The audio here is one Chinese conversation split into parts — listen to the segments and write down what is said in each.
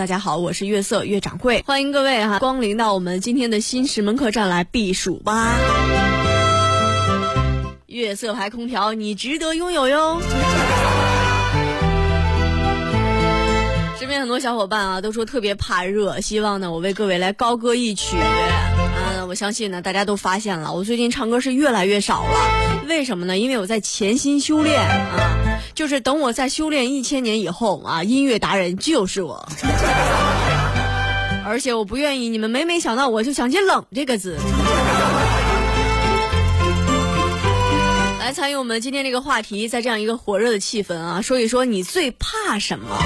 大家好，我是月色月掌柜，欢迎各位哈光临到我们今天的新石门客栈来避暑吧。月色牌空调，你值得拥有哟。身边很多小伙伴啊，都说特别怕热，希望呢我为各位来高歌一曲。啊，我相信呢大家都发现了，我最近唱歌是越来越少了。为什么呢？因为我在潜心修炼啊，就是等我在修炼一千年以后啊，音乐达人就是我。而且我不愿意你们每每想到我就想起冷这个字。来参与我们今天这个话题，在这样一个火热的气氛啊，说一说你最怕什么。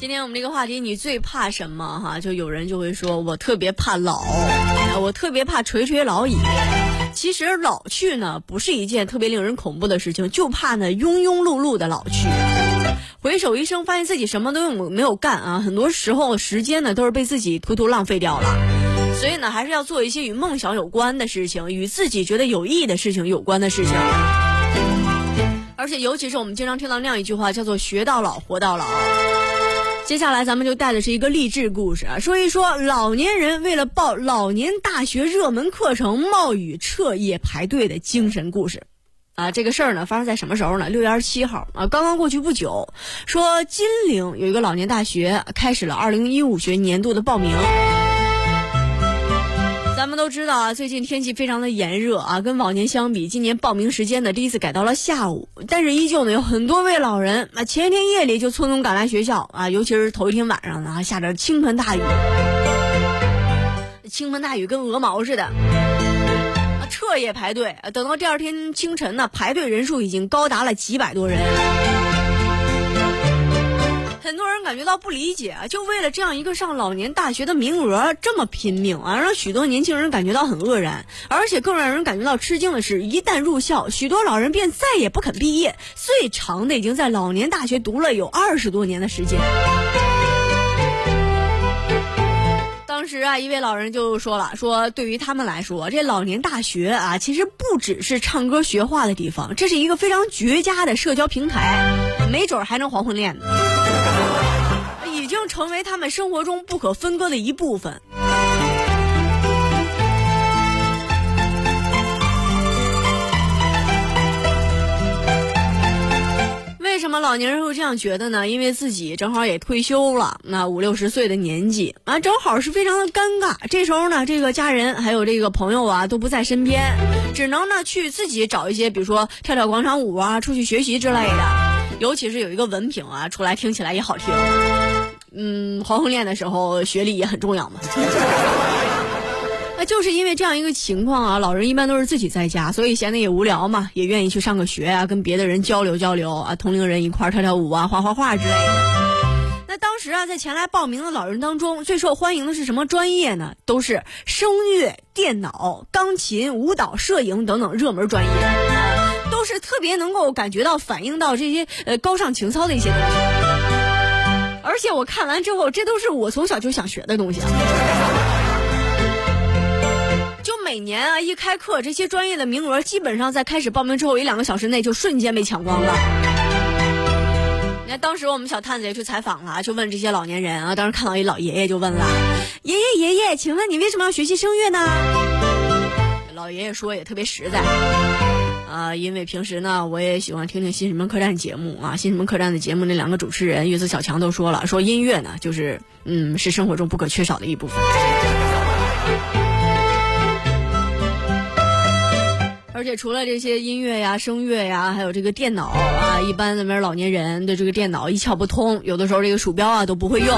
今天我们这个话题，你最怕什么？哈，就有人就会说，我特别怕老，我特别怕垂垂老矣。其实老去呢，不是一件特别令人恐怖的事情，就怕呢庸庸碌碌的老去。回首一生，发现自己什么都没有干啊，很多时候时间呢都是被自己偷偷浪费掉了。所以呢，还是要做一些与梦想有关的事情，与自己觉得有意义的事情有关的事情。而且，尤其是我们经常听到那样一句话，叫做“学到老，活到老”。接下来咱们就带的是一个励志故事啊，说一说老年人为了报老年大学热门课程冒雨彻夜排队的精神故事，啊，这个事儿呢发生在什么时候呢？六月二十七号啊，刚刚过去不久，说金陵有一个老年大学开始了二零一五学年度的报名。咱们都知道啊，最近天气非常的炎热啊，跟往年相比，今年报名时间呢第一次改到了下午，但是依旧呢有很多位老人啊前一天夜里就匆匆赶来学校啊，尤其是头一天晚上呢下着倾盆大雨，倾盆大雨跟鹅毛似的，啊彻夜排队，等到第二天清晨呢，排队人数已经高达了几百多人。很多人感觉到不理解啊，就为了这样一个上老年大学的名额这么拼命啊，让许多年轻人感觉到很愕然。而且更让人感觉到吃惊的是，一旦入校，许多老人便再也不肯毕业，最长的已经在老年大学读了有二十多年的时间。当时啊，一位老人就说了：“说对于他们来说，这老年大学啊，其实不只是唱歌学画的地方，这是一个非常绝佳的社交平台，没准还能黄昏恋呢。”成为他们生活中不可分割的一部分。为什么老年人会这样觉得呢？因为自己正好也退休了，那五六十岁的年纪啊，正好是非常的尴尬。这时候呢，这个家人还有这个朋友啊都不在身边，只能呢去自己找一些，比如说跳跳广场舞啊，出去学习之类的。尤其是有一个文凭啊，出来听起来也好听。黄昏恋的时候，学历也很重要嘛。那就是因为这样一个情况啊，老人一般都是自己在家，所以闲的也无聊嘛，也愿意去上个学啊，跟别的人交流交流啊，同龄人一块跳跳舞啊，画画画之类的。那当时啊，在前来报名的老人当中，最受欢迎的是什么专业呢？都是声乐、电脑、钢琴、舞蹈、摄影等等热门专业，都是特别能够感觉到反映到这些呃高尚情操的一些东西。而且我看完之后，这都是我从小就想学的东西啊！就每年啊，一开课，这些专业的名额基本上在开始报名之后一两个小时内就瞬间被抢光了。你看，当时我们小探子也去采访了，就问这些老年人啊，当时看到一老爷爷就问了：“爷爷爷爷，请问你为什么要学习声乐呢？”老爷爷说也特别实在。啊，因为平时呢，我也喜欢听听新什么客栈节目啊。新什么客栈的节目那两个主持人月子小强都说了，说音乐呢，就是嗯，是生活中不可缺少的一部分。而且除了这些音乐呀、声乐呀，还有这个电脑啊，一般那边老年人对这个电脑一窍不通，有的时候这个鼠标啊都不会用。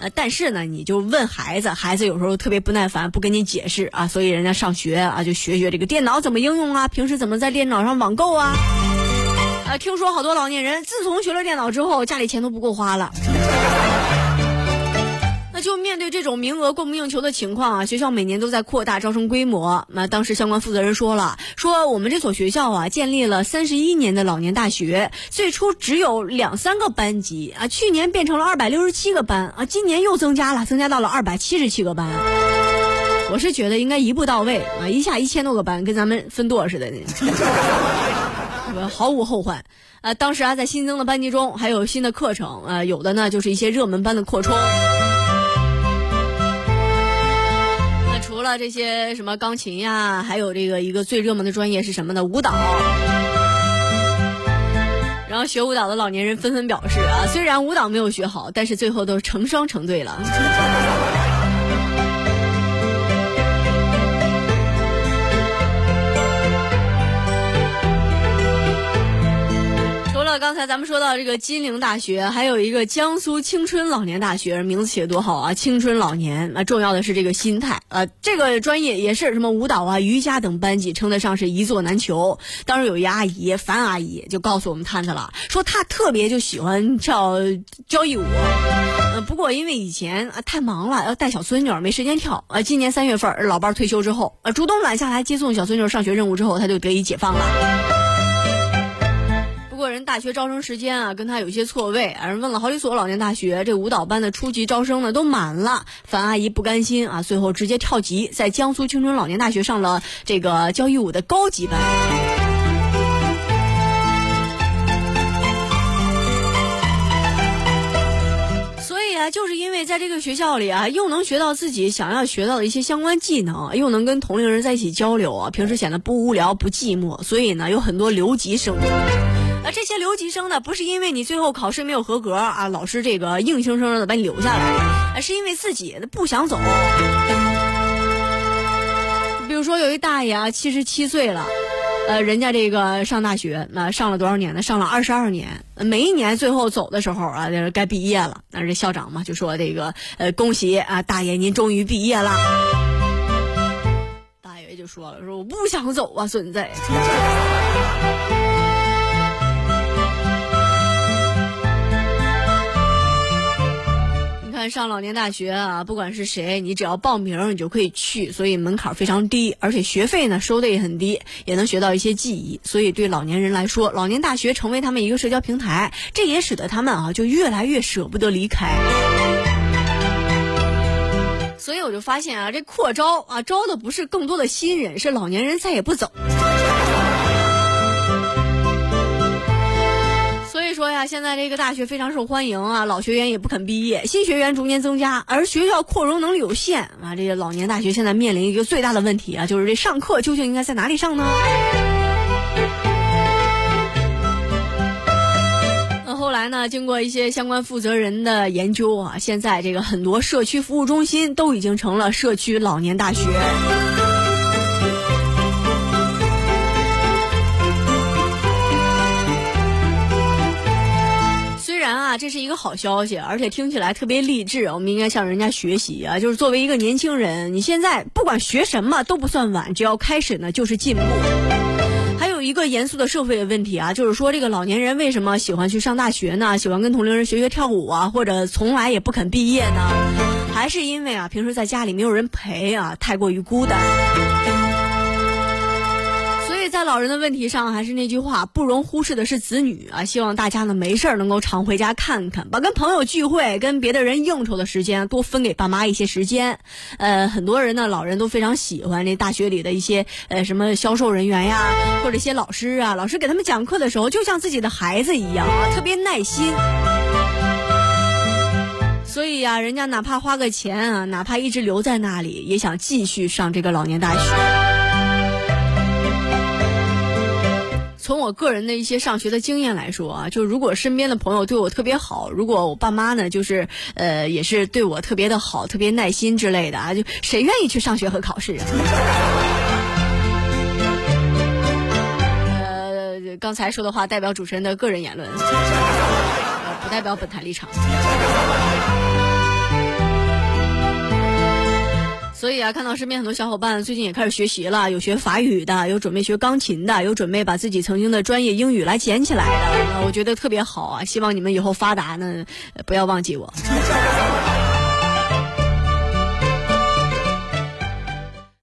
呃，但是呢，你就问孩子，孩子有时候特别不耐烦，不跟你解释啊，所以人家上学啊就学学这个电脑怎么应用啊，平时怎么在电脑上网购啊。啊，听说好多老年人自从学了电脑之后，家里钱都不够花了。名额供不应求的情况啊，学校每年都在扩大招生规模。那当时相关负责人说了，说我们这所学校啊，建立了三十一年的老年大学，最初只有两三个班级啊，去年变成了二百六十七个班啊，今年又增加了，增加到了二百七十七个班。我是觉得应该一步到位啊，一下一千多个班，跟咱们分舵似的，毫无后患。啊，当时啊，在新增的班级中还有新的课程啊，有的呢就是一些热门班的扩充。了这些什么钢琴呀，还有这个一个最热门的专业是什么呢？舞蹈。然后学舞蹈的老年人纷纷表示啊，虽然舞蹈没有学好，但是最后都成双成对了。刚才咱们说到这个金陵大学，还有一个江苏青春老年大学，名字起的多好啊！青春老年啊，重要的是这个心态啊。这个专业也是什么舞蹈啊、瑜伽等班级，称得上是一座难求。当时有一阿姨，樊阿姨就告诉我们探探了，说她特别就喜欢跳交谊舞，呃，不过因为以前啊太忙了，要带小孙女，没时间跳啊。今年三月份，老伴退休之后，啊，主动揽下来接送小孙女上学任务之后，她就得以解放了。不过人大学招生时间啊，跟他有些错位，人问了好几所老年大学，这舞蹈班的初级招生呢都满了。樊阿姨不甘心啊，最后直接跳级，在江苏青春老年大学上了这个交谊舞的高级班。所以啊，就是因为在这个学校里啊，又能学到自己想要学到的一些相关技能，又能跟同龄人在一起交流啊，平时显得不无聊不寂寞，所以呢，有很多留级生。这些留级生呢，不是因为你最后考试没有合格啊，老师这个硬生生的把你留下来，是因为自己不想走。比如说有一大爷啊，七十七岁了，呃，人家这个上大学，那上了多少年呢？上了二十二年，每一年最后走的时候啊，就是该毕业了，那这校长嘛就说这个，呃，恭喜啊，大爷您终于毕业了。大爷就说了，说我不想走啊，孙子。上老年大学啊，不管是谁，你只要报名，你就可以去，所以门槛非常低，而且学费呢收的也很低，也能学到一些技艺。所以对老年人来说，老年大学成为他们一个社交平台，这也使得他们啊就越来越舍不得离开。所以我就发现啊，这扩招啊招的不是更多的新人，是老年人再也不走。现在这个大学非常受欢迎啊，老学员也不肯毕业，新学员逐年增加，而学校扩容能力有限啊。这些老年大学现在面临一个最大的问题啊，就是这上课究竟应该在哪里上呢？那后来呢，经过一些相关负责人的研究啊，现在这个很多社区服务中心都已经成了社区老年大学。这是一个好消息，而且听起来特别励志。我们应该向人家学习啊！就是作为一个年轻人，你现在不管学什么都不算晚，只要开始呢就是进步。还有一个严肃的社会问题啊，就是说这个老年人为什么喜欢去上大学呢？喜欢跟同龄人学学跳舞啊，或者从来也不肯毕业呢？还是因为啊，平时在家里没有人陪啊，太过于孤单。在老人的问题上，还是那句话，不容忽视的是子女啊！希望大家呢没事儿能够常回家看看，把跟朋友聚会、跟别的人应酬的时间多分给爸妈一些时间。呃，很多人呢，老人都非常喜欢这大学里的一些呃什么销售人员呀，或者一些老师啊，老师给他们讲课的时候，就像自己的孩子一样啊，特别耐心。所以呀，人家哪怕花个钱啊，哪怕一直留在那里，也想继续上这个老年大学。从我个人的一些上学的经验来说啊，就如果身边的朋友对我特别好，如果我爸妈呢，就是呃，也是对我特别的好，特别耐心之类的啊，就谁愿意去上学和考试啊？呃，刚才说的话代表主持人的个人言论，不代表本台立场。所以啊，看到身边很多小伙伴最近也开始学习了，有学法语的，有准备学钢琴的，有准备把自己曾经的专业英语来捡起来的，我觉得特别好啊！希望你们以后发达呢，不要忘记我。